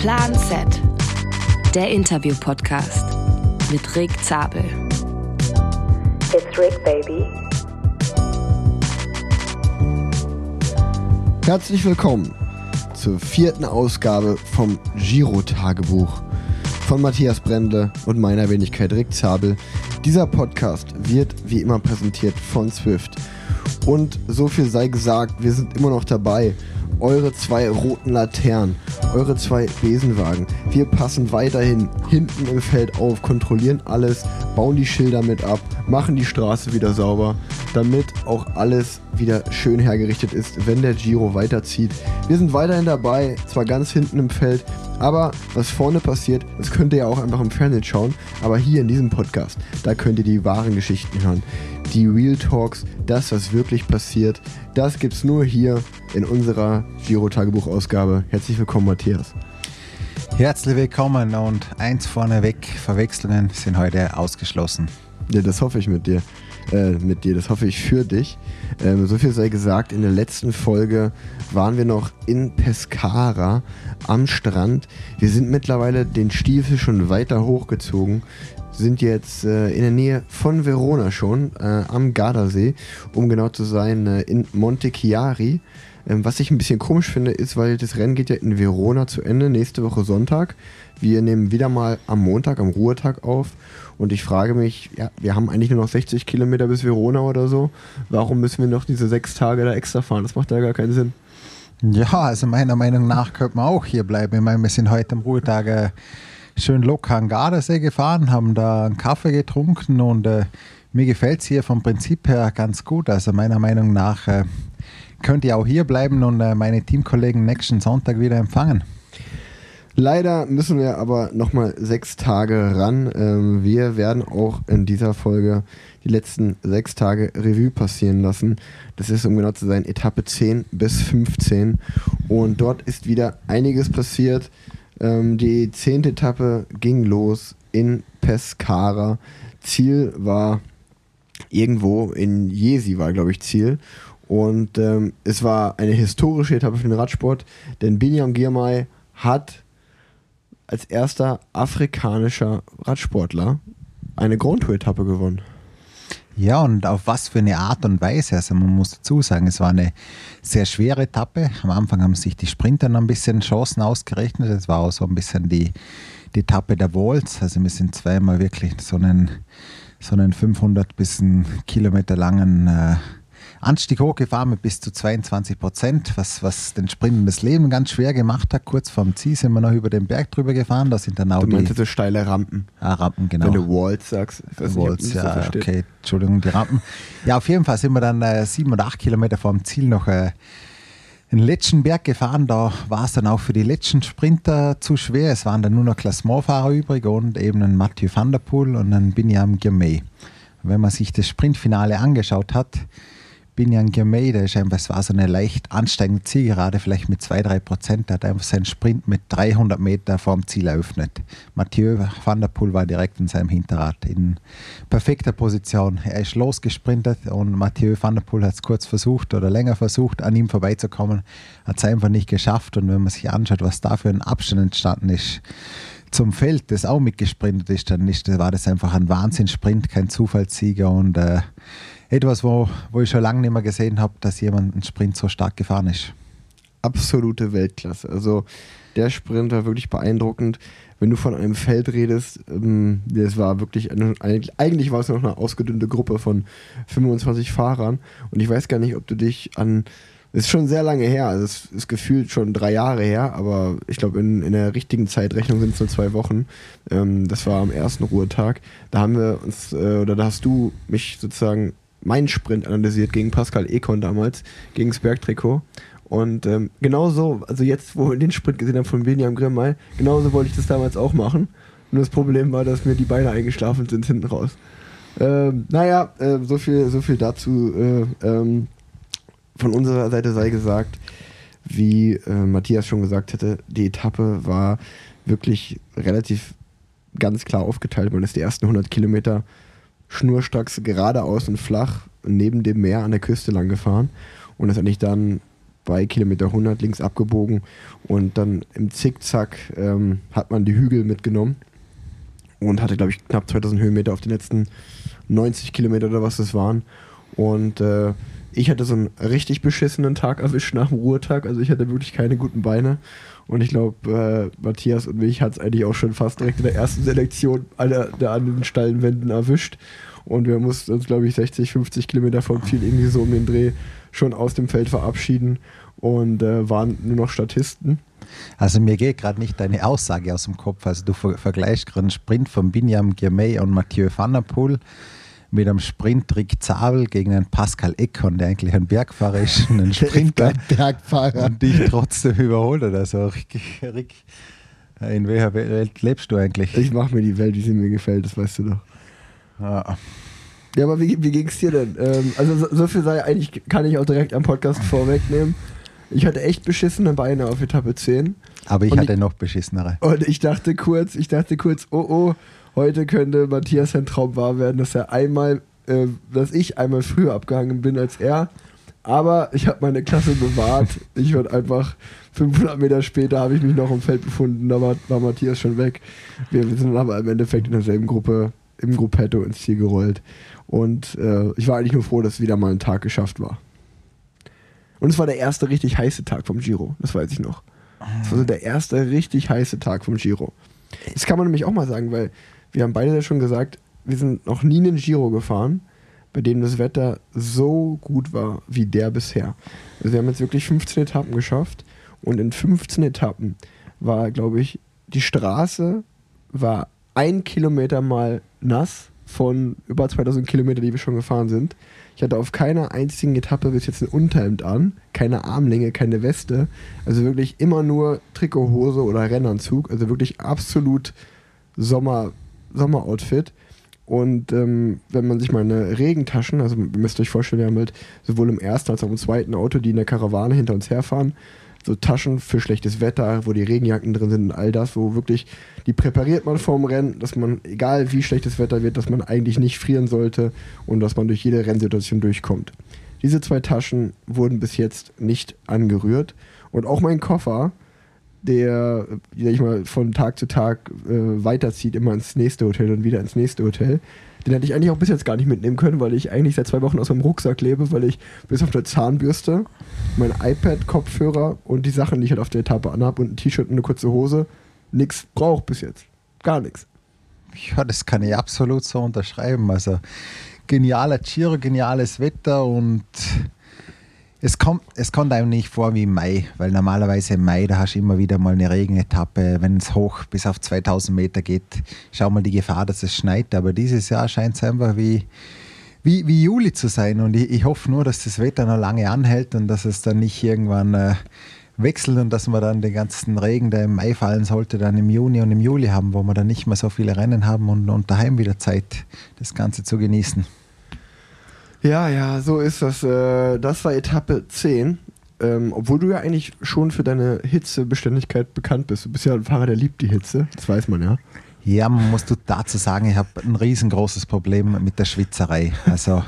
Plan Z, der Interview-Podcast mit Rick Zabel. It's Rick, baby. Herzlich willkommen zur vierten Ausgabe vom Giro-Tagebuch von Matthias Brendle und meiner Wenigkeit Rick Zabel. Dieser Podcast wird wie immer präsentiert von Swift. Und so viel sei gesagt, wir sind immer noch dabei eure zwei roten Laternen, eure zwei Besenwagen. Wir passen weiterhin hinten im Feld auf, kontrollieren alles, bauen die Schilder mit ab, machen die Straße wieder sauber, damit auch alles wieder schön hergerichtet ist, wenn der Giro weiterzieht. Wir sind weiterhin dabei, zwar ganz hinten im Feld, aber was vorne passiert, das könnt ihr ja auch einfach im Fernsehen schauen. Aber hier in diesem Podcast, da könnt ihr die wahren Geschichten hören. Die Real Talks, das, was wirklich passiert, das gibt's nur hier in unserer Giro-Tagebuch-Ausgabe. Herzlich willkommen, Matthias. Herzlich willkommen und eins vorneweg, Verwechslungen sind heute ausgeschlossen. Ja, das hoffe ich mit dir. Äh, mit dir, das hoffe ich für dich. Ähm, so viel sei gesagt, in der letzten Folge waren wir noch in Pescara am Strand. Wir sind mittlerweile den Stiefel schon weiter hochgezogen, sind jetzt äh, in der Nähe von Verona schon, äh, am Gardasee, um genau zu sein, äh, in Monte Chiari. Ähm, was ich ein bisschen komisch finde, ist, weil das Rennen geht ja in Verona zu Ende, nächste Woche Sonntag. Wir nehmen wieder mal am Montag, am Ruhetag auf. Und ich frage mich, ja, wir haben eigentlich nur noch 60 Kilometer bis Verona oder so. Warum müssen wir noch diese sechs Tage da extra fahren? Das macht ja gar keinen Sinn. Ja, also meiner Meinung nach könnte man auch hier bleiben. Ich meine, wir sind heute am Ruhetag äh, schön locker an Gardasee gefahren, haben da einen Kaffee getrunken und äh, mir gefällt es hier vom Prinzip her ganz gut. Also meiner Meinung nach äh, könnt ihr auch hier bleiben und äh, meine Teamkollegen nächsten Sonntag wieder empfangen. Leider müssen wir aber nochmal sechs Tage ran. Ähm, wir werden auch in dieser Folge die letzten sechs Tage Revue passieren lassen. Das ist, um genau zu sein, Etappe 10 bis 15. Und dort ist wieder einiges passiert. Ähm, die zehnte Etappe ging los in Pescara. Ziel war irgendwo in Jesi, war glaube ich Ziel. Und ähm, es war eine historische Etappe für den Radsport, denn Binyam Girmay hat als erster afrikanischer Radsportler eine Grand Tour Etappe gewonnen. Ja, und auf was für eine Art und Weise. Also man muss dazu sagen, es war eine sehr schwere Etappe. Am Anfang haben sich die Sprinter noch ein bisschen Chancen ausgerechnet. Es war auch so ein bisschen die, die Etappe der Walls. Also wir sind zweimal wirklich so einen, so einen 500 bis einen Kilometer langen äh, Anstieg hochgefahren mit bis zu 22 Prozent, was, was den Sprinten das Leben ganz schwer gemacht hat. Kurz vorm Ziel sind wir noch über den Berg drüber gefahren. Da sind dann auch du die so steile Rampen. Ah, Rampen, genau. Wenn du Walls sagst. Walls, nicht, ja, so okay. Entschuldigung, die Rampen. Ja, auf jeden Fall sind wir dann äh, sieben oder acht Kilometer vorm Ziel noch äh, den letzten Berg gefahren. Da war es dann auch für die letzten Sprinter zu schwer. Es waren dann nur noch Klassementfahrer übrig und eben ein Mathieu van der Poel und ein Binyam Girmay. Wenn man sich das Sprintfinale angeschaut hat, Binyan Girmay, der ist einfach, es war so eine leicht ansteigende Zielgerade, vielleicht mit 2-3 Prozent. Der hat einfach seinen Sprint mit 300 Meter vorm Ziel eröffnet. Mathieu van der Poel war direkt in seinem Hinterrad in perfekter Position. Er ist losgesprintet und Mathieu van der Poel hat es kurz versucht oder länger versucht, an ihm vorbeizukommen. Hat es einfach nicht geschafft. Und wenn man sich anschaut, was da für ein Abstand entstanden ist, zum Feld, das auch mitgesprintet ist, dann ist, war das einfach ein Wahnsinnssprint, kein Zufallssieger und äh, etwas, wo, wo ich schon lange nicht mehr gesehen habe, dass jemand einen Sprint so stark gefahren ist. Absolute Weltklasse. Also der Sprint war wirklich beeindruckend. Wenn du von einem Feld redest, ähm, das war wirklich, eigentlich war es noch eine ausgedünnte Gruppe von 25 Fahrern. Und ich weiß gar nicht, ob du dich an, ist schon sehr lange her, also es ist gefühlt schon drei Jahre her, aber ich glaube in, in der richtigen Zeitrechnung sind es nur zwei Wochen. Ähm, das war am ersten Ruhetag. Da haben wir uns, äh, oder da hast du mich sozusagen meinen Sprint analysiert gegen Pascal Econ damals, gegen das Bergtrikot. Und ähm, genauso, also jetzt, wo wir den Sprint gesehen haben von William Grimmel, genauso wollte ich das damals auch machen. Nur das Problem war, dass mir die Beine eingeschlafen sind hinten raus. Ähm, naja, äh, so, viel, so viel dazu. Äh, ähm, von unserer Seite sei gesagt, wie äh, Matthias schon gesagt hätte, die Etappe war wirklich relativ ganz klar aufgeteilt. Man ist die ersten 100 Kilometer schnurstracks geradeaus und flach neben dem Meer an der Küste lang gefahren und ist eigentlich dann bei Kilometer 100 links abgebogen und dann im Zickzack ähm, hat man die Hügel mitgenommen und hatte, glaube ich, knapp 2000 Höhenmeter auf den letzten 90 Kilometer oder was das waren. Und äh, ich hatte so einen richtig beschissenen Tag erwischt nach dem Ruhetag. Also ich hatte wirklich keine guten Beine. Und ich glaube, äh, Matthias und mich hat es eigentlich auch schon fast direkt in der ersten Selektion alle, der an den steilen Wänden erwischt. Und wir mussten uns, glaube ich, 60, 50 Kilometer vom Ziel irgendwie so um den Dreh schon aus dem Feld verabschieden und äh, waren nur noch Statisten. Also mir geht gerade nicht deine Aussage aus dem Kopf. Also du ver vergleichst gerade einen Sprint von Binyam Girmay und Mathieu Van der Poel mit einem Sprint Rick Zabel gegen einen Pascal Eckern, der eigentlich ein Bergfahrer ist, einen Sprinter Bergfahrer. und dich trotzdem überholt oder so. Rick, Rick, in welcher Welt lebst du eigentlich? Ich mache mir die Welt, wie sie mir gefällt, das weißt du doch. Ja. Ja, aber wie, wie ging es dir denn? Ähm, also so, so, viel sei eigentlich, kann ich auch direkt am Podcast vorwegnehmen. Ich hatte echt beschissene Beine auf Etappe 10. Aber ich und hatte ich, noch beschissenere. Und ich dachte kurz, ich dachte kurz, oh oh, heute könnte Matthias sein Traum wahr werden, dass er einmal, äh, dass ich einmal früher abgehangen bin als er. Aber ich habe meine Klasse bewahrt. Ich wurde einfach 500 Meter später habe ich mich noch im Feld befunden. Da war, war Matthias schon weg. Wir, wir sind aber im Endeffekt in derselben Gruppe im Gruppetto ins Ziel gerollt. Und äh, ich war eigentlich nur froh, dass wieder mal ein Tag geschafft war. Und es war der erste richtig heiße Tag vom Giro, das weiß ich noch. Es war so der erste richtig heiße Tag vom Giro. Das kann man nämlich auch mal sagen, weil wir haben beide ja schon gesagt, wir sind noch nie einen Giro gefahren, bei dem das Wetter so gut war wie der bisher. Also wir haben jetzt wirklich 15 Etappen geschafft und in 15 Etappen war, glaube ich, die Straße war ein Kilometer mal nass von über 2000 Kilometern, die wir schon gefahren sind. Ich hatte auf keiner einzigen Etappe bis jetzt ein Unterhemd an, keine Armlänge, keine Weste. Also wirklich immer nur Trikothose oder Rennanzug. Also wirklich absolut Sommer, Sommeroutfit. Und ähm, wenn man sich meine Regentaschen, also ihr müsst euch vorstellen, wir haben halt sowohl im ersten als auch im zweiten Auto, die in der Karawane hinter uns herfahren, so Taschen für schlechtes Wetter, wo die Regenjacken drin sind und all das, wo wirklich, die präpariert man vorm Rennen, dass man, egal wie schlechtes Wetter wird, dass man eigentlich nicht frieren sollte und dass man durch jede Rennsituation durchkommt. Diese zwei Taschen wurden bis jetzt nicht angerührt und auch mein Koffer, der, der ich mal von Tag zu Tag äh, weiterzieht, immer ins nächste Hotel und wieder ins nächste Hotel, den hätte ich eigentlich auch bis jetzt gar nicht mitnehmen können, weil ich eigentlich seit zwei Wochen aus meinem Rucksack lebe, weil ich bis auf eine Zahnbürste, mein iPad, Kopfhörer und die Sachen, die ich halt auf der Etappe anhab und ein T-Shirt und eine kurze Hose, nichts brauche bis jetzt. Gar nichts. Ja, das kann ich absolut so unterschreiben. Also genialer Giro, geniales Wetter und es kommt, es kommt einem nicht vor wie im Mai, weil normalerweise im Mai, da hast du immer wieder mal eine Regenetappe, wenn es hoch bis auf 2000 Meter geht, schau mal die Gefahr, dass es schneit. Aber dieses Jahr scheint es einfach wie, wie, wie Juli zu sein. Und ich, ich, hoffe nur, dass das Wetter noch lange anhält und dass es dann nicht irgendwann äh, wechselt und dass wir dann den ganzen Regen, der im Mai fallen sollte, dann im Juni und im Juli haben, wo wir dann nicht mehr so viele Rennen haben und, und daheim wieder Zeit, das Ganze zu genießen. Ja, ja, so ist das. Äh, das war Etappe 10. Ähm, obwohl du ja eigentlich schon für deine Hitzebeständigkeit bekannt bist. Du bist ja ein Fahrer, der liebt die Hitze. Das weiß man ja. Ja, man muss dazu sagen, ich habe ein riesengroßes Problem mit der Schwitzerei. Also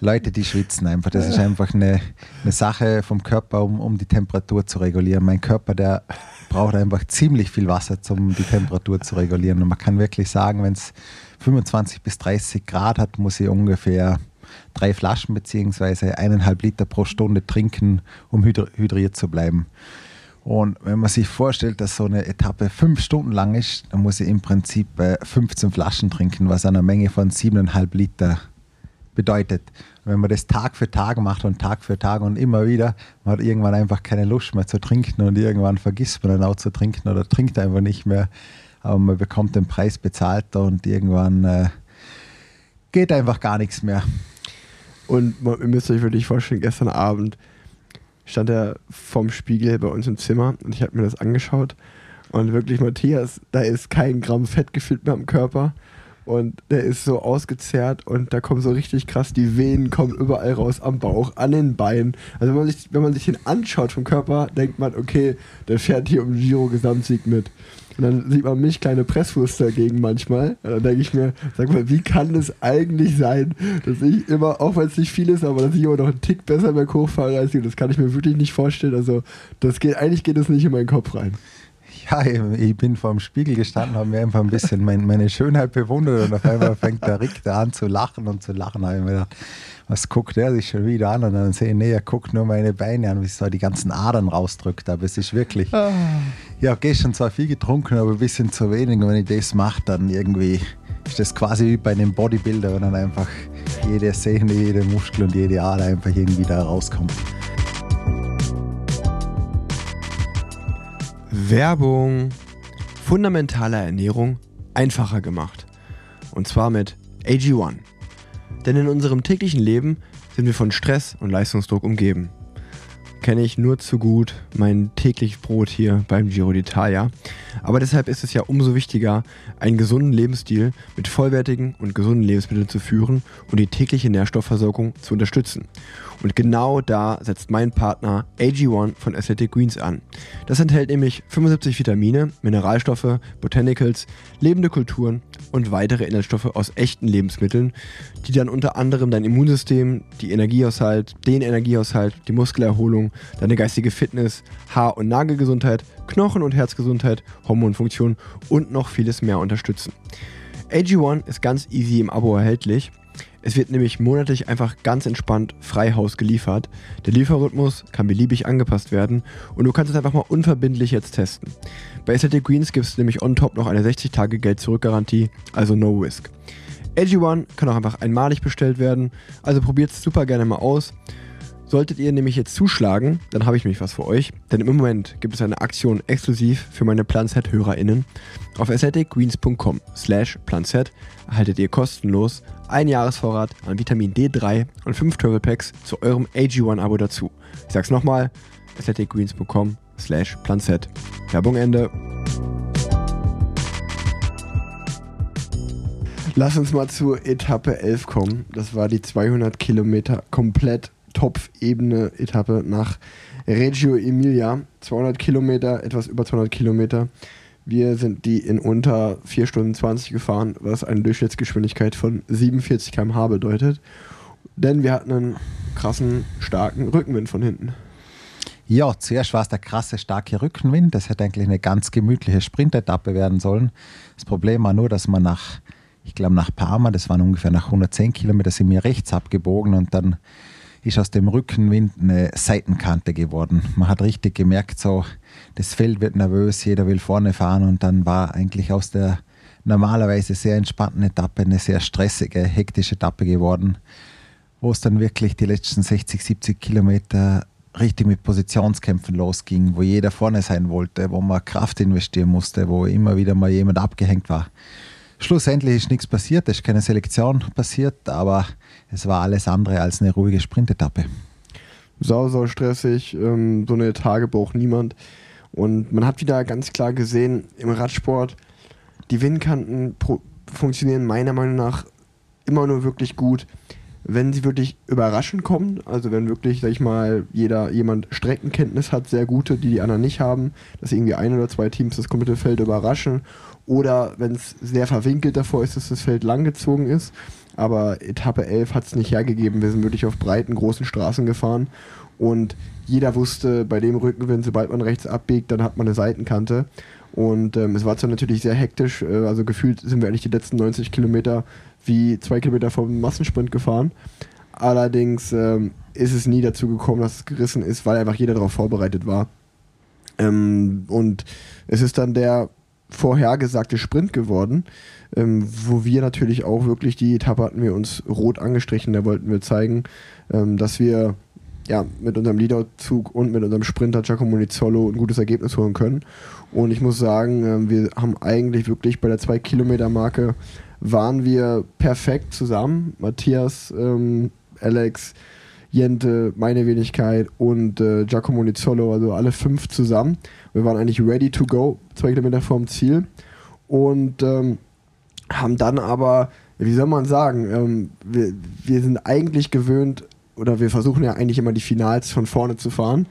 Leute, die schwitzen einfach. Das ist einfach eine, eine Sache vom Körper, um, um die Temperatur zu regulieren. Mein Körper, der braucht einfach ziemlich viel Wasser, um die Temperatur zu regulieren. Und man kann wirklich sagen, wenn es 25 bis 30 Grad hat, muss ich ungefähr drei Flaschen bzw. eineinhalb Liter pro Stunde trinken, um hydriert zu bleiben. Und wenn man sich vorstellt, dass so eine Etappe fünf Stunden lang ist, dann muss ich im Prinzip 15 äh, Flaschen trinken, was eine Menge von siebeneinhalb Liter bedeutet. Und wenn man das Tag für Tag macht und Tag für Tag und immer wieder, man hat irgendwann einfach keine Lust mehr zu trinken und irgendwann vergisst man dann auch zu trinken oder trinkt einfach nicht mehr. Aber man bekommt den Preis bezahlt und irgendwann äh, geht einfach gar nichts mehr. Und ihr müsst euch wirklich vorstellen, gestern Abend stand er vorm Spiegel bei uns im Zimmer und ich habe mir das angeschaut. Und wirklich, Matthias, da ist kein Gramm Fett gefüllt mehr am Körper. Und der ist so ausgezehrt und da kommen so richtig krass, die Venen kommen überall raus am Bauch, an den Beinen. Also wenn man sich, wenn man sich den anschaut vom Körper, denkt man, okay, der fährt hier um Giro Gesamtsieg mit. Und dann sieht man mich kleine Presswurst dagegen manchmal. Und dann denke ich mir, sag mal, wie kann es eigentlich sein, dass ich immer, auch wenn es nicht viel ist, aber dass ich immer noch einen Tick besser berghoch fahre als du. Das kann ich mir wirklich nicht vorstellen. Also das geht, eigentlich geht es nicht in meinen Kopf rein. Ja, ich bin vor dem Spiegel gestanden, habe mir einfach ein bisschen meine Schönheit bewundert und auf einmal fängt der Rick da an zu lachen und zu lachen. Da habe ich mir gedacht, was guckt der sich schon wieder an? Und dann sehe ich, nee, er guckt nur meine Beine an, wie es da die ganzen Adern rausdrückt. Aber es ist wirklich, ah. ich habe gestern zwar viel getrunken, aber ein bisschen zu wenig. Und wenn ich das mache, dann irgendwie ist das quasi wie bei einem Bodybuilder, wenn dann einfach jede Sehne, jede Muskel und jede Ader einfach irgendwie da rauskommt. Werbung. Fundamentale Ernährung einfacher gemacht. Und zwar mit AG1. Denn in unserem täglichen Leben sind wir von Stress und Leistungsdruck umgeben. Kenne ich nur zu gut mein täglich Brot hier beim Giro d'Italia. Aber deshalb ist es ja umso wichtiger, einen gesunden Lebensstil mit vollwertigen und gesunden Lebensmitteln zu führen und die tägliche Nährstoffversorgung zu unterstützen. Und genau da setzt mein Partner AG1 von Athletic Greens an. Das enthält nämlich 75 Vitamine, Mineralstoffe, Botanicals, lebende Kulturen und weitere Inhaltsstoffe aus echten Lebensmitteln, die dann unter anderem dein Immunsystem, die Energiehaushalt, den Energiehaushalt, die Muskelerholung, deine geistige Fitness, Haar- und Nagelgesundheit, Knochen- und Herzgesundheit, Hormonfunktion und noch vieles mehr unterstützen. AG1 ist ganz easy im Abo erhältlich es wird nämlich monatlich einfach ganz entspannt frei Haus geliefert. Der Lieferrhythmus kann beliebig angepasst werden und du kannst es einfach mal unverbindlich jetzt testen. Bei Aesthetic Greens gibt es nämlich on top noch eine 60-Tage-Geld-Zurück-Garantie, also no risk. AG1 kann auch einfach einmalig bestellt werden, also probiert es super gerne mal aus. Solltet ihr nämlich jetzt zuschlagen, dann habe ich mich was für euch, denn im Moment gibt es eine Aktion exklusiv für meine Planset-HörerInnen. Auf aestheticgreens.com slash planset erhaltet ihr kostenlos ein Jahresvorrat an Vitamin D3 und 5 Travel Packs zu eurem AG1-Abo dazu. Ich sag's nochmal, aestheticgreens.com slash planset. Werbung Ende. Lass uns mal zur Etappe 11 kommen. Das war die 200 Kilometer komplett Topfebene Etappe nach Reggio Emilia. 200 Kilometer, etwas über 200 Kilometer. Wir sind die in unter 4 Stunden 20 gefahren, was eine Durchschnittsgeschwindigkeit von 47 km/h bedeutet. Denn wir hatten einen krassen, starken Rückenwind von hinten. Ja, zuerst war es der krasse, starke Rückenwind. Das hätte eigentlich eine ganz gemütliche Sprintetappe werden sollen. Das Problem war nur, dass man nach, ich glaube, nach Parma, das waren ungefähr nach 110 Kilometern, sind wir rechts abgebogen und dann ist aus dem Rückenwind eine Seitenkante geworden. Man hat richtig gemerkt, so das Feld wird nervös, jeder will vorne fahren und dann war eigentlich aus der normalerweise sehr entspannten Etappe eine sehr stressige, hektische Etappe geworden, wo es dann wirklich die letzten 60, 70 Kilometer richtig mit Positionskämpfen losging, wo jeder vorne sein wollte, wo man Kraft investieren musste, wo immer wieder mal jemand abgehängt war. Schlussendlich ist nichts passiert, es ist keine Selektion passiert, aber es war alles andere als eine ruhige Sprintetappe. Sau, sau stressig, ähm, so eine Tage braucht niemand. Und man hat wieder ganz klar gesehen, im Radsport, die Windkanten funktionieren meiner Meinung nach immer nur wirklich gut, wenn sie wirklich überraschend kommen. Also wenn wirklich, sag ich mal, jeder jemand Streckenkenntnis hat, sehr gute, die die anderen nicht haben, dass irgendwie ein oder zwei Teams das komplette Feld überraschen. Oder wenn es sehr verwinkelt davor ist, dass das Feld langgezogen ist. Aber Etappe 11 hat es nicht hergegeben. Wir sind wirklich auf breiten, großen Straßen gefahren. Und jeder wusste, bei dem Rückenwind, sobald man rechts abbiegt, dann hat man eine Seitenkante. Und ähm, es war zwar natürlich sehr hektisch, äh, also gefühlt sind wir eigentlich die letzten 90 Kilometer wie zwei Kilometer vom Massensprint gefahren. Allerdings ähm, ist es nie dazu gekommen, dass es gerissen ist, weil einfach jeder darauf vorbereitet war. Ähm, und es ist dann der vorhergesagte Sprint geworden, ähm, wo wir natürlich auch wirklich die Etappe hatten wir uns rot angestrichen, da wollten wir zeigen, ähm, dass wir ja, mit unserem Leaderzug und mit unserem Sprinter Giacomo Nizzolo ein gutes Ergebnis holen können. Und ich muss sagen, ähm, wir haben eigentlich wirklich bei der 2-Kilometer-Marke waren wir perfekt zusammen. Matthias, ähm, Alex, Jente, meine Wenigkeit und äh, Giacomo Nizzolo, also alle fünf zusammen. Wir waren eigentlich ready to go, zwei Kilometer vorm Ziel. Und ähm, haben dann aber, wie soll man sagen, ähm, wir, wir sind eigentlich gewöhnt, oder wir versuchen ja eigentlich immer die Finals von vorne zu fahren.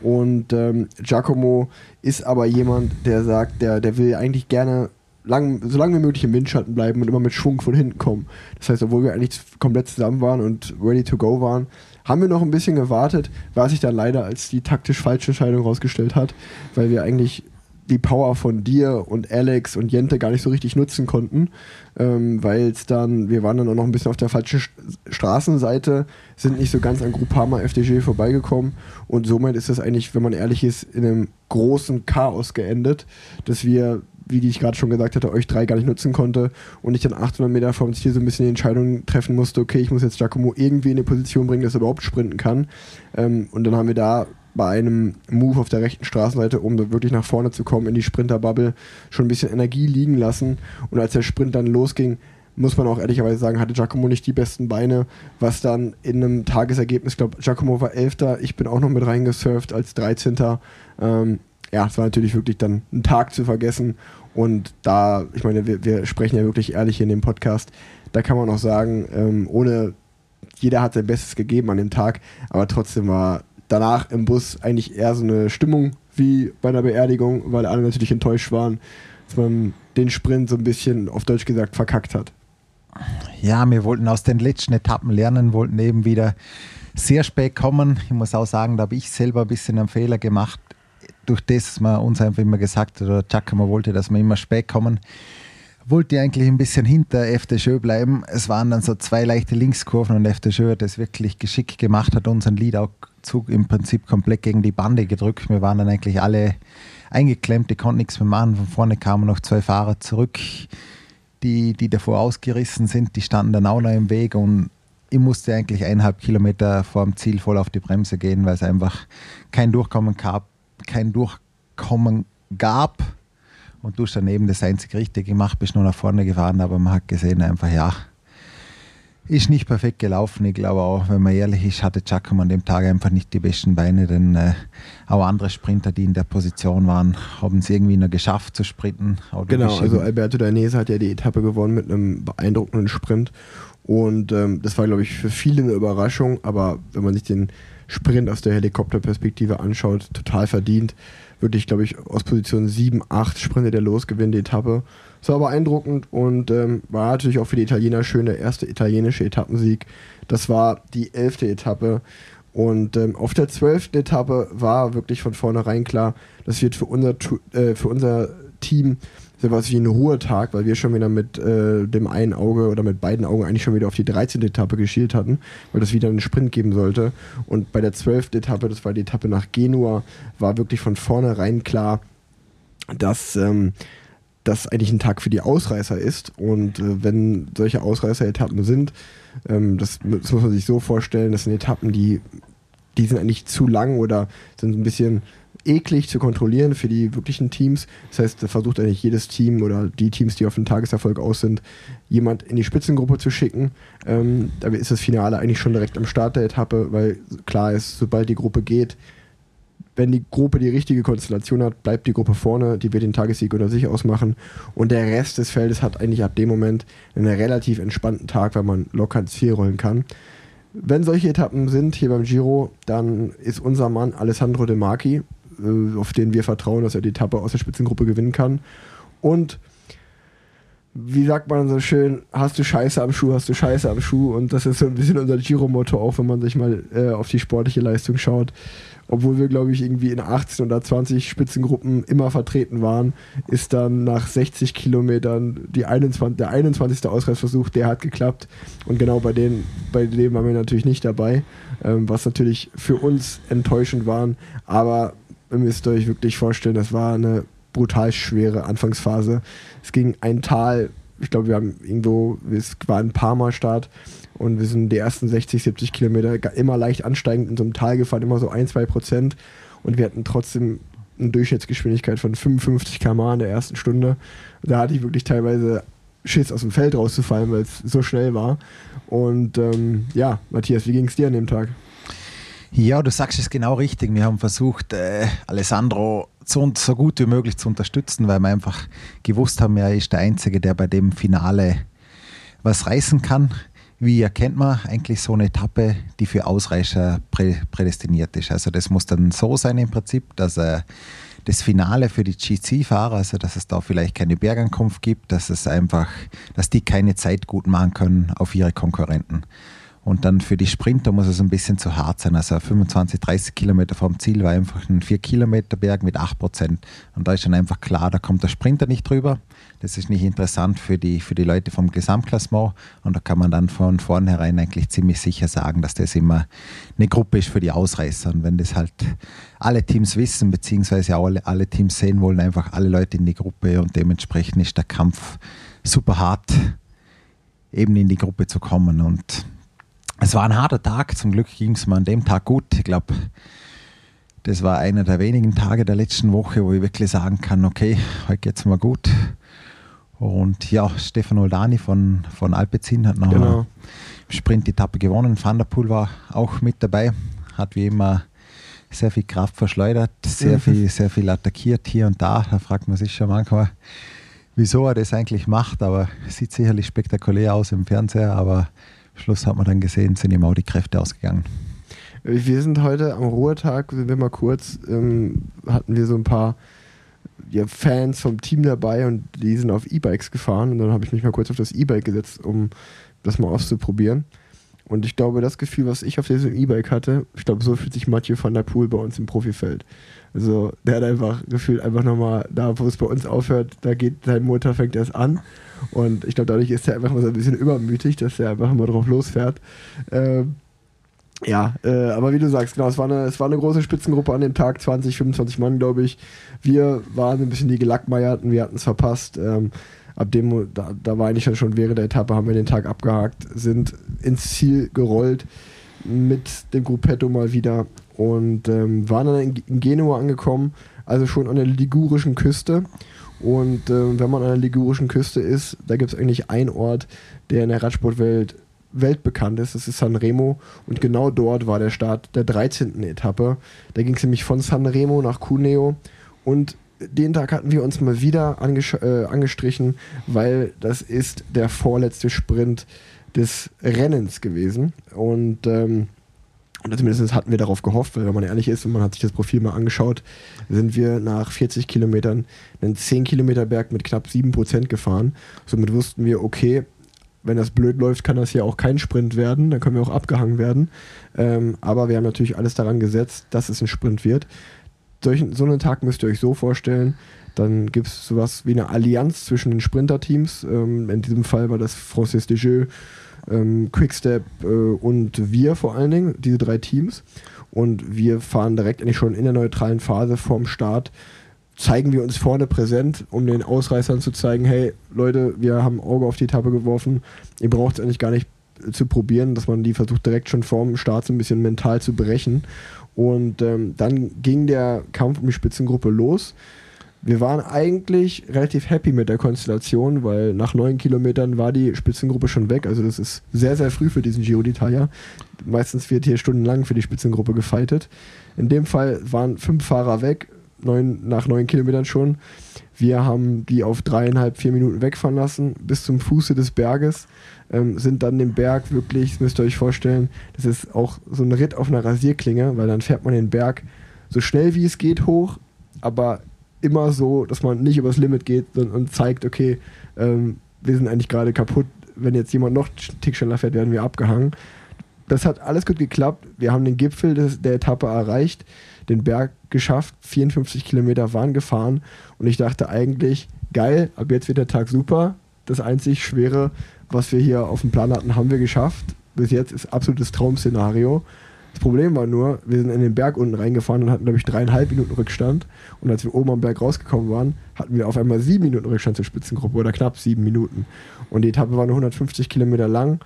Und ähm, Giacomo ist aber jemand, der sagt, der, der will eigentlich gerne lang, so lange wie möglich im Windschatten bleiben und immer mit Schwung von hinten kommen. Das heißt, obwohl wir eigentlich komplett zusammen waren und ready to go waren, haben wir noch ein bisschen gewartet, was sich dann leider als die taktisch falsche Entscheidung rausgestellt hat, weil wir eigentlich die Power von dir und Alex und Jente gar nicht so richtig nutzen konnten, ähm, weil es dann, wir waren dann auch noch ein bisschen auf der falschen Straßenseite, sind nicht so ganz an Groupama FDG vorbeigekommen und somit ist das eigentlich, wenn man ehrlich ist, in einem großen Chaos geendet, dass wir wie ich gerade schon gesagt hatte, euch drei gar nicht nutzen konnte und ich dann 800 Meter vom Ziel so ein bisschen die Entscheidung treffen musste, okay, ich muss jetzt Giacomo irgendwie in eine Position bringen, dass er überhaupt sprinten kann. Ähm, und dann haben wir da bei einem Move auf der rechten Straßenseite, um wirklich nach vorne zu kommen in die Sprinterbubble, schon ein bisschen Energie liegen lassen. Und als der Sprint dann losging, muss man auch ehrlicherweise sagen, hatte Giacomo nicht die besten Beine, was dann in einem Tagesergebnis, ich glaube, Giacomo war Elfter, ich bin auch noch mit reingesurft als 13. Ähm, ja, es war natürlich wirklich dann ein Tag zu vergessen. Und da, ich meine, wir, wir sprechen ja wirklich ehrlich in dem Podcast, da kann man auch sagen, ähm, ohne, jeder hat sein Bestes gegeben an dem Tag, aber trotzdem war danach im Bus eigentlich eher so eine Stimmung wie bei einer Beerdigung, weil alle natürlich enttäuscht waren, dass man den Sprint so ein bisschen, auf Deutsch gesagt, verkackt hat. Ja, wir wollten aus den letzten Etappen lernen, wollten eben wieder sehr spät kommen. Ich muss auch sagen, da habe ich selber ein bisschen einen Fehler gemacht. Durch das, dass man uns einfach immer gesagt hat, oder Giacomo wollte, dass wir immer spät kommen, wollte ich eigentlich ein bisschen hinter FDJ bleiben. Es waren dann so zwei leichte Linkskurven und FDJ hat das wirklich geschickt gemacht, hat unseren Lead auch Zug im Prinzip komplett gegen die Bande gedrückt. Wir waren dann eigentlich alle eingeklemmt, die konnten nichts mehr machen. Von vorne kamen noch zwei Fahrer zurück, die, die davor ausgerissen sind. Die standen dann auch noch im Weg und ich musste eigentlich eineinhalb Kilometer vor dem Ziel voll auf die Bremse gehen, weil es einfach kein Durchkommen gab. Kein Durchkommen gab. Und du hast daneben das einzig Richtige gemacht, bist nur nach vorne gefahren, aber man hat gesehen einfach, ja, ist nicht perfekt gelaufen. Ich glaube auch, wenn man ehrlich ist, hatte Giacomo an dem Tag einfach nicht die besten Beine, denn äh, auch andere Sprinter, die in der Position waren, haben es irgendwie noch geschafft zu sprinten. Genau, also Alberto Danese hat ja die Etappe gewonnen mit einem beeindruckenden Sprint und ähm, das war, glaube ich, für viele eine Überraschung, aber wenn man sich den Sprint aus der Helikopterperspektive anschaut, total verdient. Wirklich, glaube ich, aus Position 7, 8 sprintet er los, gewinnt die Etappe. Es war beeindruckend und ähm, war natürlich auch für die Italiener schön, der erste italienische Etappensieg. Das war die elfte Etappe. Und ähm, auf der zwölften Etappe war wirklich von vornherein klar, das wird für unser, äh, für unser Team so was wie ein Ruhetag, weil wir schon wieder mit äh, dem einen Auge oder mit beiden Augen eigentlich schon wieder auf die 13. Etappe geschielt hatten, weil das wieder einen Sprint geben sollte. Und bei der 12. Etappe, das war die Etappe nach Genua, war wirklich von vornherein klar, dass ähm, das eigentlich ein Tag für die Ausreißer ist. Und äh, wenn solche Ausreißer-Etappen sind, ähm, das, das, muss man sich so vorstellen, das sind Etappen, die, die sind eigentlich zu lang oder sind ein bisschen eklig zu kontrollieren für die wirklichen Teams. Das heißt, da versucht eigentlich jedes Team oder die Teams, die auf den Tageserfolg aus sind, jemand in die Spitzengruppe zu schicken. Ähm, da ist das Finale eigentlich schon direkt am Start der Etappe, weil klar ist, sobald die Gruppe geht, wenn die Gruppe die richtige Konstellation hat, bleibt die Gruppe vorne, die wird den Tagessieg unter sich ausmachen. Und der Rest des Feldes hat eigentlich ab dem Moment einen relativ entspannten Tag, weil man locker ins Ziel rollen kann. Wenn solche Etappen sind hier beim Giro, dann ist unser Mann Alessandro De Marchi, auf den wir vertrauen, dass er die Etappe aus der Spitzengruppe gewinnen kann. Und wie sagt man so schön, hast du Scheiße am Schuh, hast du Scheiße am Schuh. Und das ist so ein bisschen unser Giro-Motto, auch wenn man sich mal äh, auf die sportliche Leistung schaut obwohl wir, glaube ich, irgendwie in 18 oder 20 Spitzengruppen immer vertreten waren, ist dann nach 60 Kilometern die 21, der 21. Ausreißversuch, der hat geklappt. Und genau bei, denen, bei dem waren wir natürlich nicht dabei, ähm, was natürlich für uns enttäuschend war. Aber ihr müsst euch wirklich vorstellen, das war eine brutal schwere Anfangsphase. Es ging ein Tal, ich glaube, wir haben irgendwo, es war ein Parma-Start und wir sind die ersten 60, 70 Kilometer immer leicht ansteigend in so einem Tal gefahren, immer so ein, zwei Prozent. Und wir hatten trotzdem eine Durchschnittsgeschwindigkeit von 55 km in der ersten Stunde. Da hatte ich wirklich teilweise Schiss aus dem Feld rauszufallen, weil es so schnell war. Und ähm, ja, Matthias, wie ging es dir an dem Tag? Ja, du sagst es genau richtig. Wir haben versucht, äh, Alessandro so, so gut wie möglich zu unterstützen, weil wir einfach gewusst haben, er ist der Einzige, der bei dem Finale was reißen kann. Wie erkennt man eigentlich so eine Etappe, die für Ausreißer prä prädestiniert ist? Also das muss dann so sein im Prinzip, dass er das Finale für die GC-Fahrer, also dass es da vielleicht keine Bergankunft gibt, dass es einfach, dass die keine Zeit gut machen können auf ihre Konkurrenten. Und dann für die Sprinter muss es ein bisschen zu hart sein. Also 25, 30 Kilometer vom Ziel war einfach ein 4 Kilometer Berg mit 8 Prozent. Und da ist dann einfach klar, da kommt der Sprinter nicht drüber. Das ist nicht interessant für die, für die Leute vom Gesamtklassement. Und da kann man dann von vornherein eigentlich ziemlich sicher sagen, dass das immer eine Gruppe ist für die Ausreißer. Und wenn das halt alle Teams wissen, beziehungsweise alle, alle Teams sehen wollen, einfach alle Leute in die Gruppe und dementsprechend ist der Kampf super hart, eben in die Gruppe zu kommen. Und es war ein harter Tag. Zum Glück ging es mir an dem Tag gut. Ich glaube, das war einer der wenigen Tage der letzten Woche, wo ich wirklich sagen kann, okay, heute geht es mir gut. Und ja, Stefan Oldani von, von Alpecin hat noch genau. eine Sprint-Etappe gewonnen. Van der Poel war auch mit dabei, hat wie immer sehr viel Kraft verschleudert, sehr, mhm. viel, sehr viel attackiert hier und da. Da fragt man sich schon manchmal, wieso er das eigentlich macht, aber es sieht sicherlich spektakulär aus im Fernseher, aber Schluss hat man dann gesehen, sind ihm auch die Kräfte ausgegangen. Wir sind heute am Ruhetag, sind wir mal kurz, ähm, hatten wir so ein paar ja, Fans vom Team dabei und die sind auf E-Bikes gefahren und dann habe ich mich mal kurz auf das E-Bike gesetzt, um das mal auszuprobieren. Und ich glaube, das Gefühl, was ich auf diesem E-Bike hatte, ich glaube, so fühlt sich Mathieu van der Poel bei uns im Profifeld. Also der hat einfach gefühlt einfach nochmal, da wo es bei uns aufhört, da geht sein Motor, fängt erst an. Und ich glaube, dadurch ist er einfach mal so ein bisschen übermütig, dass er einfach mal drauf losfährt. Ähm, ja, äh, aber wie du sagst, genau, es war, eine, es war eine große Spitzengruppe an dem Tag, 20, 25 Mann, glaube ich. Wir waren ein bisschen die Gelackmeierten, wir hatten es verpasst. Ähm, ab dem, da, da war eigentlich schon während der Etappe, haben wir den Tag abgehakt, sind ins Ziel gerollt mit dem Gruppetto mal wieder und ähm, waren dann in, in Genua angekommen, also schon an der ligurischen Küste. Und äh, wenn man an der ligurischen Küste ist, da gibt es eigentlich einen Ort, der in der Radsportwelt weltbekannt ist. Das ist Sanremo. Und genau dort war der Start der 13. Etappe. Da ging es nämlich von Sanremo nach Cuneo. Und den Tag hatten wir uns mal wieder äh, angestrichen, weil das ist der vorletzte Sprint des Rennens gewesen. Und ähm, oder zumindest hatten wir darauf gehofft, weil wenn man ehrlich ist und man hat sich das Profil mal angeschaut, sind wir nach 40 Kilometern einen 10 Kilometer Berg mit knapp 7% gefahren. Somit wussten wir, okay, wenn das blöd läuft, kann das ja auch kein Sprint werden, dann können wir auch abgehangen werden. Ähm, aber wir haben natürlich alles daran gesetzt, dass es ein Sprint wird. Solch, so einen Tag müsst ihr euch so vorstellen, dann gibt es sowas wie eine Allianz zwischen den Sprinterteams. Ähm, in diesem Fall war das Francis Desjeux, ähm, Quickstep äh, und wir vor allen Dingen, diese drei Teams. Und wir fahren direkt eigentlich schon in der neutralen Phase vorm Start, zeigen wir uns vorne präsent, um den Ausreißern zu zeigen, hey Leute, wir haben ein Auge auf die Etappe geworfen, ihr braucht es eigentlich gar nicht zu probieren, dass man die versucht direkt schon vorm Start so ein bisschen mental zu brechen. Und ähm, dann ging der Kampf um die Spitzengruppe los. Wir waren eigentlich relativ happy mit der Konstellation, weil nach neun Kilometern war die Spitzengruppe schon weg. Also das ist sehr, sehr früh für diesen Giro d'Italia. Meistens wird hier stundenlang für die Spitzengruppe gefightet. In dem Fall waren fünf Fahrer weg, neun, nach neun Kilometern schon. Wir haben die auf dreieinhalb, vier Minuten wegfahren lassen, bis zum Fuße des Berges. Ähm, sind dann den Berg wirklich, das müsst ihr euch vorstellen, das ist auch so ein Ritt auf einer Rasierklinge, weil dann fährt man den Berg so schnell wie es geht hoch, aber immer so, dass man nicht übers Limit geht und, und zeigt, okay, ähm, wir sind eigentlich gerade kaputt. Wenn jetzt jemand noch einen Tick schneller fährt, werden wir abgehangen. Das hat alles gut geklappt. Wir haben den Gipfel des, der Etappe erreicht, den Berg geschafft, 54 Kilometer waren gefahren und ich dachte eigentlich, geil, ab jetzt wird der Tag super. Das einzig Schwere, was wir hier auf dem Plan hatten, haben wir geschafft. Bis jetzt ist absolutes Traum-Szenario. Das Problem war nur, wir sind in den Berg unten reingefahren und hatten, glaube ich, dreieinhalb Minuten Rückstand. Und als wir oben am Berg rausgekommen waren, hatten wir auf einmal sieben Minuten Rückstand zur Spitzengruppe oder knapp sieben Minuten. Und die Etappe war nur 150 Kilometer lang.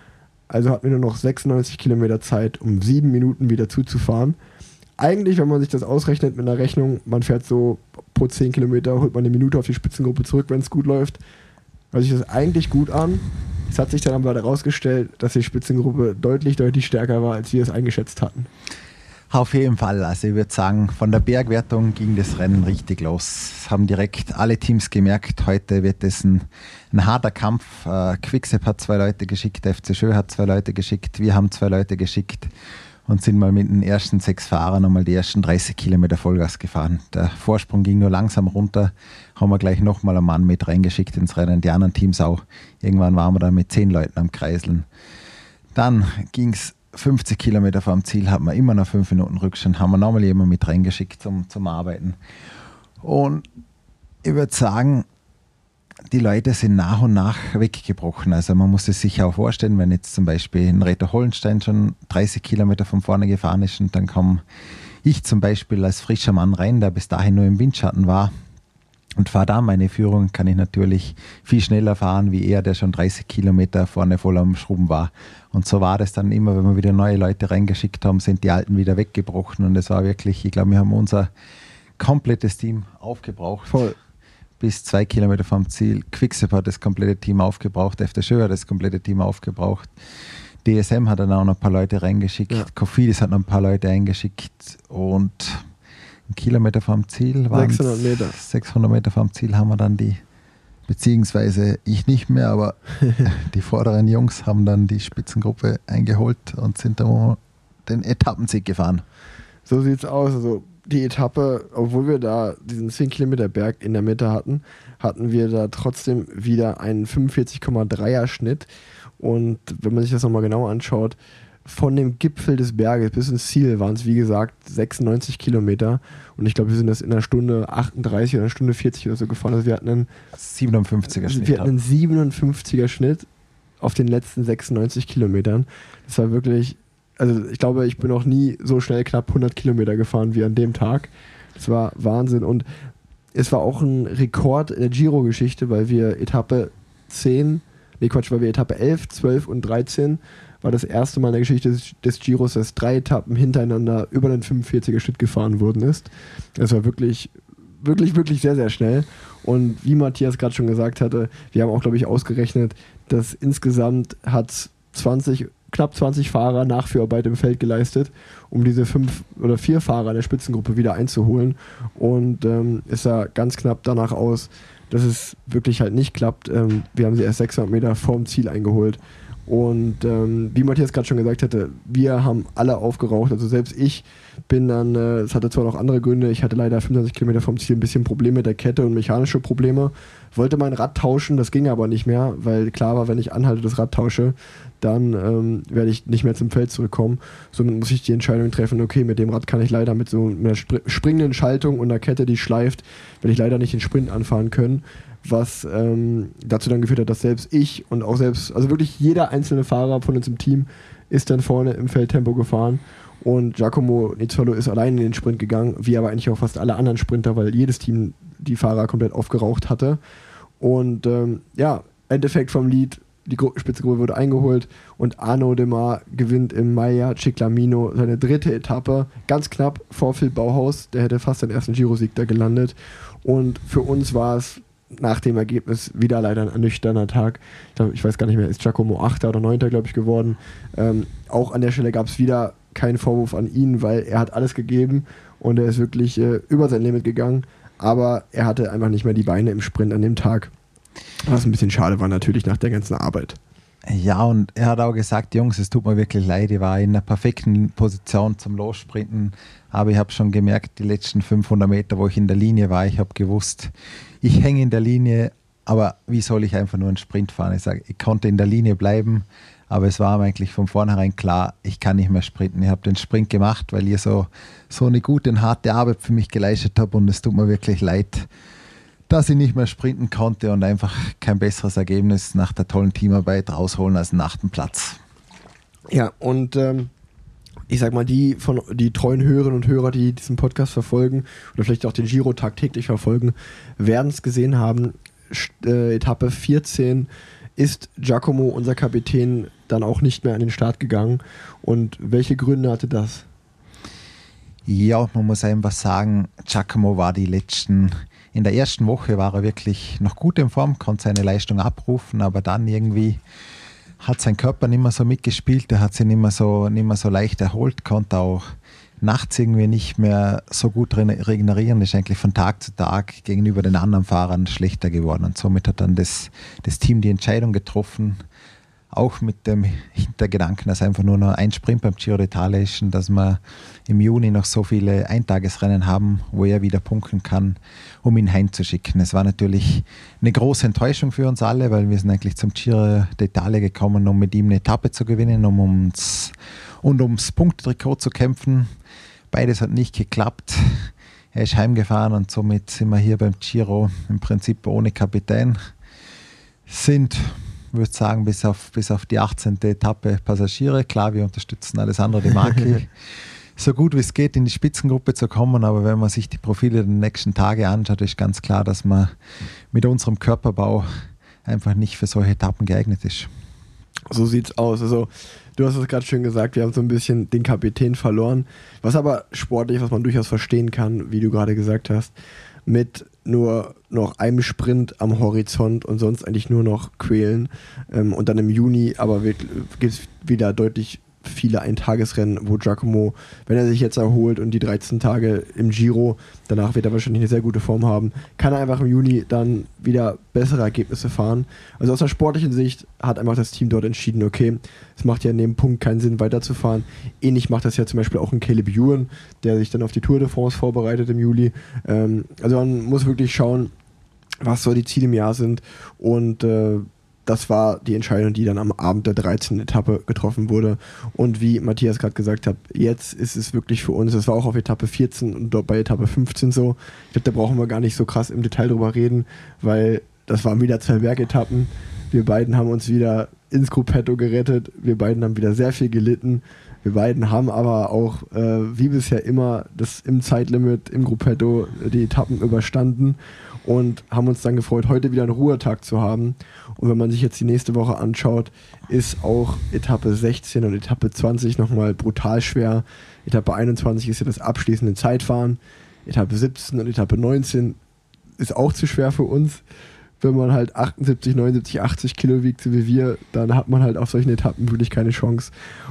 Also hatten wir nur noch 96 Kilometer Zeit, um sieben Minuten wieder zuzufahren. Eigentlich, wenn man sich das ausrechnet mit einer Rechnung, man fährt so pro 10 Kilometer, holt man eine Minute auf die Spitzengruppe zurück, wenn es gut läuft. Hört sich das eigentlich gut an. Es hat sich dann aber herausgestellt, dass die Spitzengruppe deutlich, deutlich stärker war, als wir es eingeschätzt hatten. Auf jeden Fall. Also ich würde sagen, von der Bergwertung ging das Rennen richtig los. Haben direkt alle Teams gemerkt, heute wird es ein, ein harter Kampf. Äh, Quickstep hat zwei Leute geschickt, FC Schö hat zwei Leute geschickt, wir haben zwei Leute geschickt und sind mal mit den ersten sechs Fahrern einmal die ersten 30 Kilometer Vollgas gefahren. Der Vorsprung ging nur langsam runter, haben wir gleich nochmal einen Mann mit reingeschickt ins Rennen, die anderen Teams auch. Irgendwann waren wir dann mit zehn Leuten am Kreiseln. Dann ging es 50 Kilometer vor dem Ziel hat man immer noch fünf Minuten Rückstand, haben wir nochmal jemanden mit reingeschickt zum, zum Arbeiten. Und ich würde sagen, die Leute sind nach und nach weggebrochen. Also man muss es sich auch vorstellen, wenn jetzt zum Beispiel ein Reto Hollenstein schon 30 Kilometer von vorne gefahren ist und dann komme ich zum Beispiel als frischer Mann rein, der bis dahin nur im Windschatten war, und fahre da meine Führung, kann ich natürlich viel schneller fahren wie er, der schon 30 Kilometer vorne voll am Schrubben war. Und so war das dann immer, wenn wir wieder neue Leute reingeschickt haben, sind die Alten wieder weggebrochen. Und es war wirklich, ich glaube, wir haben unser komplettes Team aufgebraucht. Voll. Bis zwei Kilometer vom Ziel. Quickstep hat das komplette Team aufgebraucht, FDSchö hat das komplette Team aufgebraucht. DSM hat dann auch noch ein paar Leute reingeschickt. Ja. Cofidis hat noch ein paar Leute eingeschickt. Und Kilometer vom Ziel. 600 Meter. 600 Meter vom Ziel haben wir dann die, beziehungsweise ich nicht mehr, aber die vorderen Jungs haben dann die Spitzengruppe eingeholt und sind dann den Etappensieg gefahren. So sieht es aus. Also die Etappe, obwohl wir da diesen 10 Kilometer Berg in der Mitte hatten, hatten wir da trotzdem wieder einen 45,3er Schnitt. Und wenn man sich das nochmal genau anschaut, von dem Gipfel des Berges bis ins Ziel waren es, wie gesagt, 96 Kilometer. Und ich glaube, wir sind das in einer Stunde 38 oder einer Stunde 40 oder so gefahren. Also wir hatten einen 57er Schnitt. Wir hatten einen 57er Schnitt auf den letzten 96 Kilometern. Das war wirklich, also ich glaube, ich bin noch nie so schnell knapp 100 Kilometer gefahren wie an dem Tag. Das war Wahnsinn. Und es war auch ein Rekord in der Giro-Geschichte, weil wir Etappe 10, nee Quatsch, weil wir Etappe 11, 12 und 13 war das erste Mal in der Geschichte des, Giros, dass drei Etappen hintereinander über den 45er Schnitt gefahren worden ist. Das war wirklich, wirklich, wirklich sehr, sehr schnell. Und wie Matthias gerade schon gesagt hatte, wir haben auch, glaube ich, ausgerechnet, dass insgesamt hat 20, knapp 20 Fahrer Nachführarbeit im Feld geleistet, um diese fünf oder vier Fahrer der Spitzengruppe wieder einzuholen. Und ähm, es sah ganz knapp danach aus, dass es wirklich halt nicht klappt. Ähm, wir haben sie erst 600 Meter vorm Ziel eingeholt. Und ähm, wie Matthias gerade schon gesagt hatte, wir haben alle aufgeraucht. Also selbst ich bin dann, äh, es hatte zwar noch andere Gründe, ich hatte leider 25 Kilometer vom Ziel ein bisschen Probleme mit der Kette und mechanische Probleme. Wollte mein Rad tauschen, das ging aber nicht mehr, weil klar war, wenn ich anhalte, das Rad tausche, dann ähm, werde ich nicht mehr zum Feld zurückkommen. Somit muss ich die Entscheidung treffen, okay, mit dem Rad kann ich leider mit so einer springenden Schaltung und einer Kette, die schleift, werde ich leider nicht den Sprint anfahren können was ähm, dazu dann geführt hat, dass selbst ich und auch selbst, also wirklich jeder einzelne Fahrer von uns im Team ist dann vorne im Feldtempo gefahren und Giacomo Nizzolo ist allein in den Sprint gegangen, wie aber eigentlich auch fast alle anderen Sprinter, weil jedes Team die Fahrer komplett aufgeraucht hatte. Und ähm, ja, Endeffekt vom Lied, die Spitzengruppe wurde eingeholt und Arno Demar gewinnt im Maya Ciclamino seine dritte Etappe, ganz knapp vor Phil Bauhaus, der hätte fast den ersten Girosieg da gelandet. Und für uns war es nach dem Ergebnis wieder leider ein ernüchternder Tag. Ich, glaub, ich weiß gar nicht mehr, ist Giacomo 8. oder 9. glaube ich geworden. Ähm, auch an der Stelle gab es wieder keinen Vorwurf an ihn, weil er hat alles gegeben und er ist wirklich äh, über sein Limit gegangen. Aber er hatte einfach nicht mehr die Beine im Sprint an dem Tag. Was ein bisschen schade war natürlich nach der ganzen Arbeit. Ja, und er hat auch gesagt, Jungs, es tut mir wirklich leid, ich war in einer perfekten Position zum Lossprinten, aber ich habe schon gemerkt, die letzten 500 Meter, wo ich in der Linie war, ich habe gewusst, ich hänge in der Linie, aber wie soll ich einfach nur einen Sprint fahren? Ich sage, ich konnte in der Linie bleiben, aber es war eigentlich von vornherein klar, ich kann nicht mehr sprinten. Ich habe den Sprint gemacht, weil ihr so, so eine gute und harte Arbeit für mich geleistet habt und es tut mir wirklich leid, dass ich nicht mehr sprinten konnte und einfach kein besseres Ergebnis nach der tollen Teamarbeit rausholen als einen achten Platz. Ja, und ähm, ich sag mal, die von die treuen Hörerinnen und Hörer, die diesen Podcast verfolgen oder vielleicht auch den Giro tagtäglich verfolgen, werden es gesehen haben. Äh, Etappe 14 ist Giacomo, unser Kapitän, dann auch nicht mehr an den Start gegangen. Und welche Gründe hatte das? Ja, man muss einfach sagen, Giacomo war die letzten, in der ersten Woche war er wirklich noch gut in Form, konnte seine Leistung abrufen, aber dann irgendwie hat sein Körper nicht mehr so mitgespielt, er hat sich nicht mehr so, nicht mehr so leicht erholt, konnte auch nachts irgendwie nicht mehr so gut regenerieren, ist eigentlich von Tag zu Tag gegenüber den anderen Fahrern schlechter geworden. Und somit hat dann das, das Team die Entscheidung getroffen, auch mit dem Hintergedanken, dass einfach nur noch ein Sprint beim Giro d'Italia ist und dass wir im Juni noch so viele Eintagesrennen haben, wo er wieder punkten kann, um ihn heimzuschicken. Es war natürlich eine große Enttäuschung für uns alle, weil wir sind eigentlich zum Giro d'Italia gekommen, um mit ihm eine Etappe zu gewinnen, um uns und ums Punkttrikot zu kämpfen. Beides hat nicht geklappt. Er ist heimgefahren und somit sind wir hier beim Giro im Prinzip ohne Kapitän. Sind würde sagen, bis auf, bis auf die 18. Etappe Passagiere. Klar, wir unterstützen alles andere, die Marke. so gut wie es geht, in die Spitzengruppe zu kommen. Aber wenn man sich die Profile der nächsten Tage anschaut, ist ganz klar, dass man mit unserem Körperbau einfach nicht für solche Etappen geeignet ist. So sieht's aus. Also, du hast es gerade schön gesagt, wir haben so ein bisschen den Kapitän verloren. Was aber sportlich, was man durchaus verstehen kann, wie du gerade gesagt hast, mit nur noch einem Sprint am Horizont und sonst eigentlich nur noch quälen. Ähm, und dann im Juni aber gibt es wieder deutlich viele Eintagesrennen, wo Giacomo, wenn er sich jetzt erholt und die 13 Tage im Giro, danach wird er wahrscheinlich eine sehr gute Form haben, kann er einfach im Juni dann wieder bessere Ergebnisse fahren. Also aus der sportlichen Sicht hat einfach das Team dort entschieden, okay, es macht ja an dem Punkt keinen Sinn weiterzufahren. Ähnlich macht das ja zum Beispiel auch ein Caleb Ewan, der sich dann auf die Tour de France vorbereitet im Juli. Ähm, also man muss wirklich schauen, was so die Ziele im Jahr sind und äh, das war die Entscheidung, die dann am Abend der 13. Etappe getroffen wurde. Und wie Matthias gerade gesagt hat, jetzt ist es wirklich für uns, das war auch auf Etappe 14 und dort bei Etappe 15 so. Ich glaube, da brauchen wir gar nicht so krass im Detail drüber reden, weil das waren wieder zwei Bergetappen. Wir beiden haben uns wieder ins Gruppetto gerettet. Wir beiden haben wieder sehr viel gelitten. Wir beiden haben aber auch, äh, wie bisher immer, das im Zeitlimit im Gruppetto die Etappen überstanden und haben uns dann gefreut, heute wieder einen Ruhetag zu haben. Und wenn man sich jetzt die nächste Woche anschaut, ist auch Etappe 16 und Etappe 20 nochmal brutal schwer. Etappe 21 ist ja das abschließende Zeitfahren. Etappe 17 und Etappe 19 ist auch zu schwer für uns. Wenn man halt 78, 79, 80 Kilo wiegt, so wie wir, dann hat man halt auf solchen Etappen wirklich keine Chance.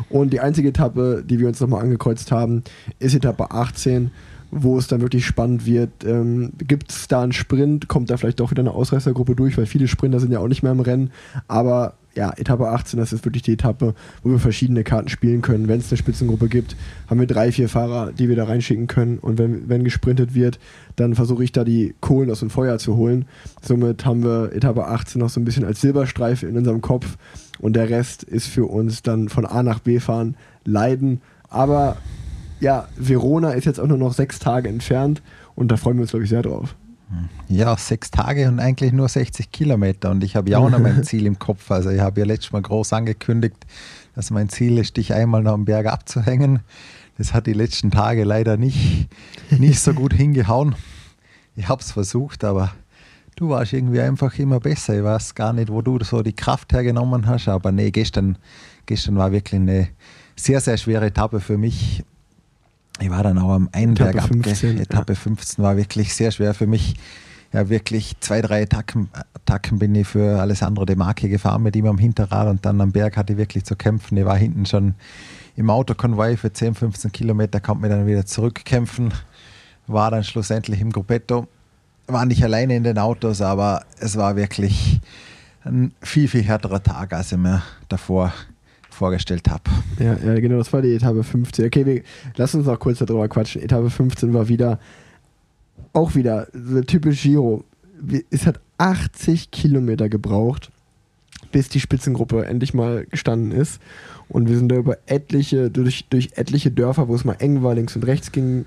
Und die einzige Etappe, die wir uns nochmal angekreuzt haben, ist Etappe 18 wo es dann wirklich spannend wird. Ähm, Gibt es da einen Sprint? Kommt da vielleicht doch wieder eine Ausreißergruppe durch? Weil viele Sprinter sind ja auch nicht mehr im Rennen. Aber ja, Etappe 18, das ist wirklich die Etappe, wo wir verschiedene Karten spielen können. Wenn es eine Spitzengruppe gibt, haben wir drei, vier Fahrer, die wir da reinschicken können. Und wenn, wenn gesprintet wird, dann versuche ich da die Kohlen aus dem Feuer zu holen. Somit haben wir Etappe 18 noch so ein bisschen als Silberstreife in unserem Kopf. Und der Rest ist für uns dann von A nach B fahren, leiden. Aber ja, Verona ist jetzt auch nur noch sechs Tage entfernt und da freuen wir uns, glaube ich, sehr drauf. Ja, sechs Tage und eigentlich nur 60 Kilometer. Und ich habe ja auch noch mein Ziel im Kopf. Also ich habe ja letztes Mal groß angekündigt, dass mein Ziel ist, dich einmal noch am Berg abzuhängen. Das hat die letzten Tage leider nicht, nicht so gut hingehauen. Ich habe es versucht, aber du warst irgendwie einfach immer besser. Ich weiß gar nicht, wo du so die Kraft hergenommen hast. Aber nee, gestern, gestern war wirklich eine sehr, sehr schwere Etappe für mich ich war dann auch am einen Etappe Berg 15, abge Etappe ja. 15 war wirklich sehr schwer für mich. Ja, wirklich zwei, drei Attacken, Attacken bin ich für Alessandro De Marchi gefahren mit ihm am Hinterrad und dann am Berg hatte ich wirklich zu kämpfen. Ich war hinten schon im Autokonvoi für 10, 15 Kilometer, konnte mir dann wieder zurückkämpfen, war dann schlussendlich im Gruppetto. War nicht alleine in den Autos, aber es war wirklich ein viel, viel härterer Tag, als ich mir davor vorgestellt habe. Ja, ja, genau, das war die Etappe 15. Okay, wir, lass uns noch kurz darüber quatschen. Etappe 15 war wieder, auch wieder so typisch Giro. Es hat 80 Kilometer gebraucht, bis die Spitzengruppe endlich mal gestanden ist. Und wir sind da über etliche, durch, durch etliche Dörfer, wo es mal eng war, links und rechts ging,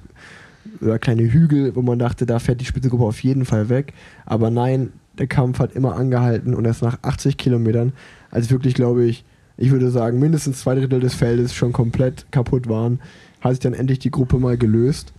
oder kleine Hügel, wo man dachte, da fährt die Spitzengruppe auf jeden Fall weg. Aber nein, der Kampf hat immer angehalten und erst nach 80 Kilometern, als wirklich, glaube ich, ich würde sagen, mindestens zwei Drittel des Feldes schon komplett kaputt waren, hat sich dann endlich die Gruppe mal gelöst.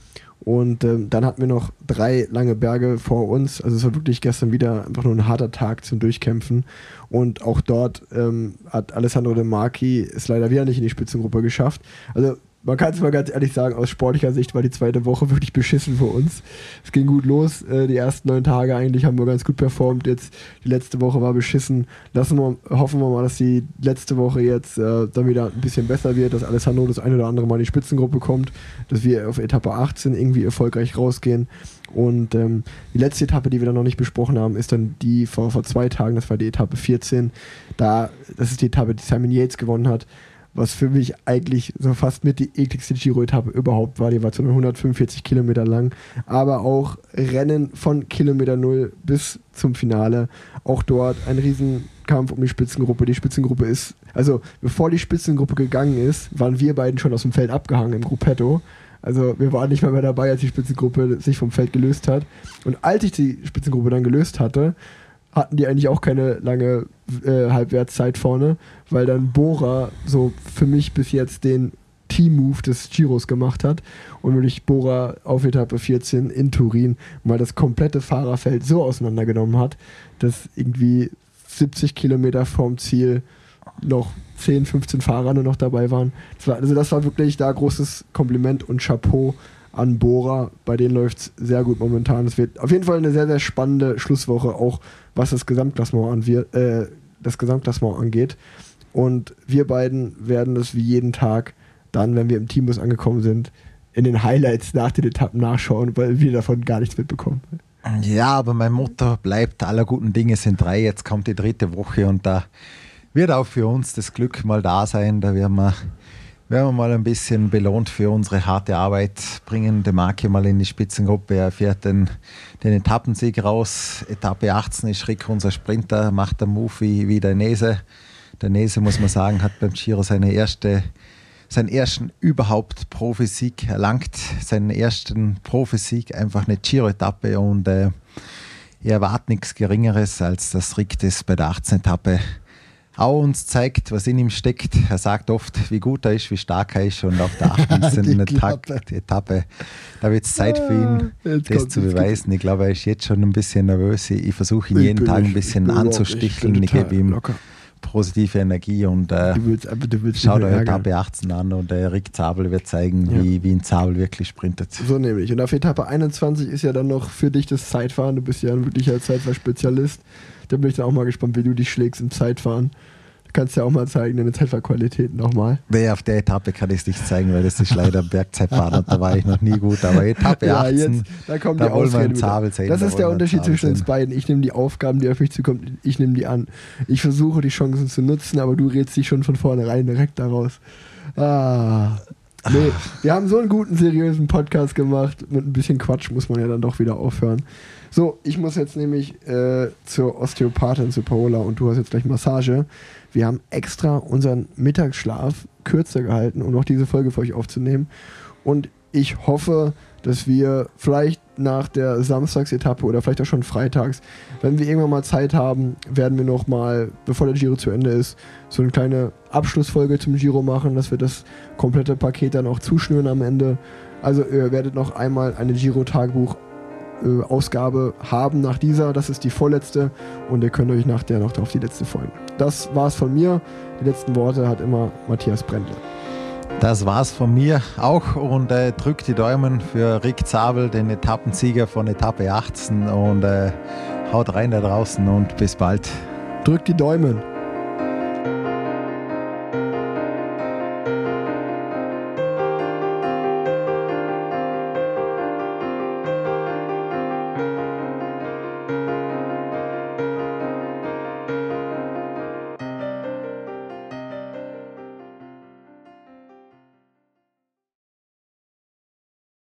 Und ähm, dann hatten wir noch drei lange Berge vor uns. Also es war wirklich gestern wieder einfach nur ein harter Tag zum Durchkämpfen. Und auch dort ähm, hat Alessandro De Marchi es leider wieder nicht in die Spitzengruppe geschafft. Also man kann es mal ganz ehrlich sagen, aus sportlicher Sicht war die zweite Woche wirklich beschissen für uns. Es ging gut los, äh, die ersten neun Tage eigentlich haben wir ganz gut performt. Jetzt die letzte Woche war beschissen. Lassen wir, hoffen wir mal, dass die letzte Woche jetzt äh, dann wieder ein bisschen besser wird, dass Alessandro das eine oder andere Mal in die Spitzengruppe kommt, dass wir auf Etappe 18 irgendwie erfolgreich rausgehen. Und ähm, die letzte Etappe, die wir dann noch nicht besprochen haben, ist dann die vor, vor zwei Tagen, das war die Etappe 14. Da, das ist die Etappe, die Simon Yates gewonnen hat was für mich eigentlich so fast mit die ekligste Giro-Etappe überhaupt war. Die war zu 145 Kilometer lang, aber auch Rennen von Kilometer Null bis zum Finale. Auch dort ein Riesenkampf um die Spitzengruppe. Die Spitzengruppe ist, also bevor die Spitzengruppe gegangen ist, waren wir beiden schon aus dem Feld abgehangen im Gruppetto. Also wir waren nicht mal mehr dabei, als die Spitzengruppe sich vom Feld gelöst hat. Und als ich die Spitzengruppe dann gelöst hatte, hatten die eigentlich auch keine lange äh, Halbwertszeit vorne, weil dann Bora so für mich bis jetzt den Team-Move des Giros gemacht hat und wirklich Bora auf Etappe 14 in Turin mal das komplette Fahrerfeld so auseinandergenommen hat, dass irgendwie 70 Kilometer vorm Ziel noch 10, 15 Fahrer nur noch dabei waren. Das war, also das war wirklich da großes Kompliment und Chapeau an Bora. Bei denen läuft es sehr gut momentan. Es wird auf jeden Fall eine sehr, sehr spannende Schlusswoche, auch was das Gesamtklassement, an äh, das Gesamtklassement angeht. Und wir beiden werden das wie jeden Tag dann, wenn wir im Teambus angekommen sind, in den Highlights nach den Etappen nachschauen, weil wir davon gar nichts mitbekommen. Ja, aber mein Motto bleibt, aller guten Dinge sind drei. Jetzt kommt die dritte Woche und da wird auch für uns das Glück mal da sein. Da werden wir werden wir mal ein bisschen belohnt für unsere harte Arbeit, bringen die Marke mal in die Spitzengruppe. Er fährt den, den Etappensieg raus. Etappe 18 ist Rick, unser Sprinter, macht den Move wie, wie der Nese. Der Nese, muss man sagen, hat beim Giro seine erste, seinen ersten überhaupt Profisieg erlangt. Seinen ersten Profisieg, einfach eine Giro-Etappe und äh, er erwartet nichts Geringeres, als dass Rick das bei der 18. Etappe auch uns zeigt, was in ihm steckt. Er sagt oft, wie gut er ist, wie stark er ist und auf der abschließenden Etappe, da wird es Zeit für ihn, jetzt das zu beweisen. Ich glaube, er ist jetzt schon ein bisschen nervös. Ich versuche ihn ich jeden Tag ein bisschen ich anzusticheln. Ich, ich gebe ihm locker. positive Energie und äh, du willst, du willst schau dir Etappe 18 an und äh, Rick Zabel wird zeigen, ja. wie, wie ein Zabel wirklich sprintet. So nämlich. Und auf Etappe 21 ist ja dann noch für dich das Zeitfahren. Du bist ja ein wirklicher Zeitfahrspezialist. Da bin ich dann auch mal gespannt, wie du dich schlägst im Zeitfahren. Du kannst ja auch mal zeigen, deine Zeitfahrqualität nochmal. Nee, auf der Etappe kann ich es nicht zeigen, weil das ist leider Bergzeitfahren und da war ich noch nie gut. Aber Etappe 18, ja, jetzt, da kommt da die Ausrede sehen, Das ist der Unterschied zwischen uns beiden. Ich nehme die Aufgaben, die auf mich zukommen, ich nehme die an. Ich versuche die Chancen zu nutzen, aber du redest dich schon von vornherein direkt daraus. Ah. Nee, wir haben so einen guten, seriösen Podcast gemacht. Mit ein bisschen Quatsch muss man ja dann doch wieder aufhören. So, ich muss jetzt nämlich äh, zur Osteopathin, zu Paola und du hast jetzt gleich Massage. Wir haben extra unseren Mittagsschlaf kürzer gehalten, um noch diese Folge für euch aufzunehmen. Und ich hoffe, dass wir vielleicht nach der Samstagsetappe oder vielleicht auch schon freitags, wenn wir irgendwann mal Zeit haben, werden wir noch mal, bevor der Giro zu Ende ist, so eine kleine Abschlussfolge zum Giro machen, dass wir das komplette Paket dann auch zuschnüren am Ende. Also ihr werdet noch einmal eine Giro-Tagebuch äh, Ausgabe haben nach dieser. Das ist die vorletzte und ihr könnt euch nach der noch auf die letzte freuen. Das war's von mir. Die letzten Worte hat immer Matthias Brendle. Das war's von mir auch und äh, drückt die Daumen für Rick Zabel, den Etappensieger von Etappe 18 und äh, haut rein da draußen und bis bald. Drückt die Daumen.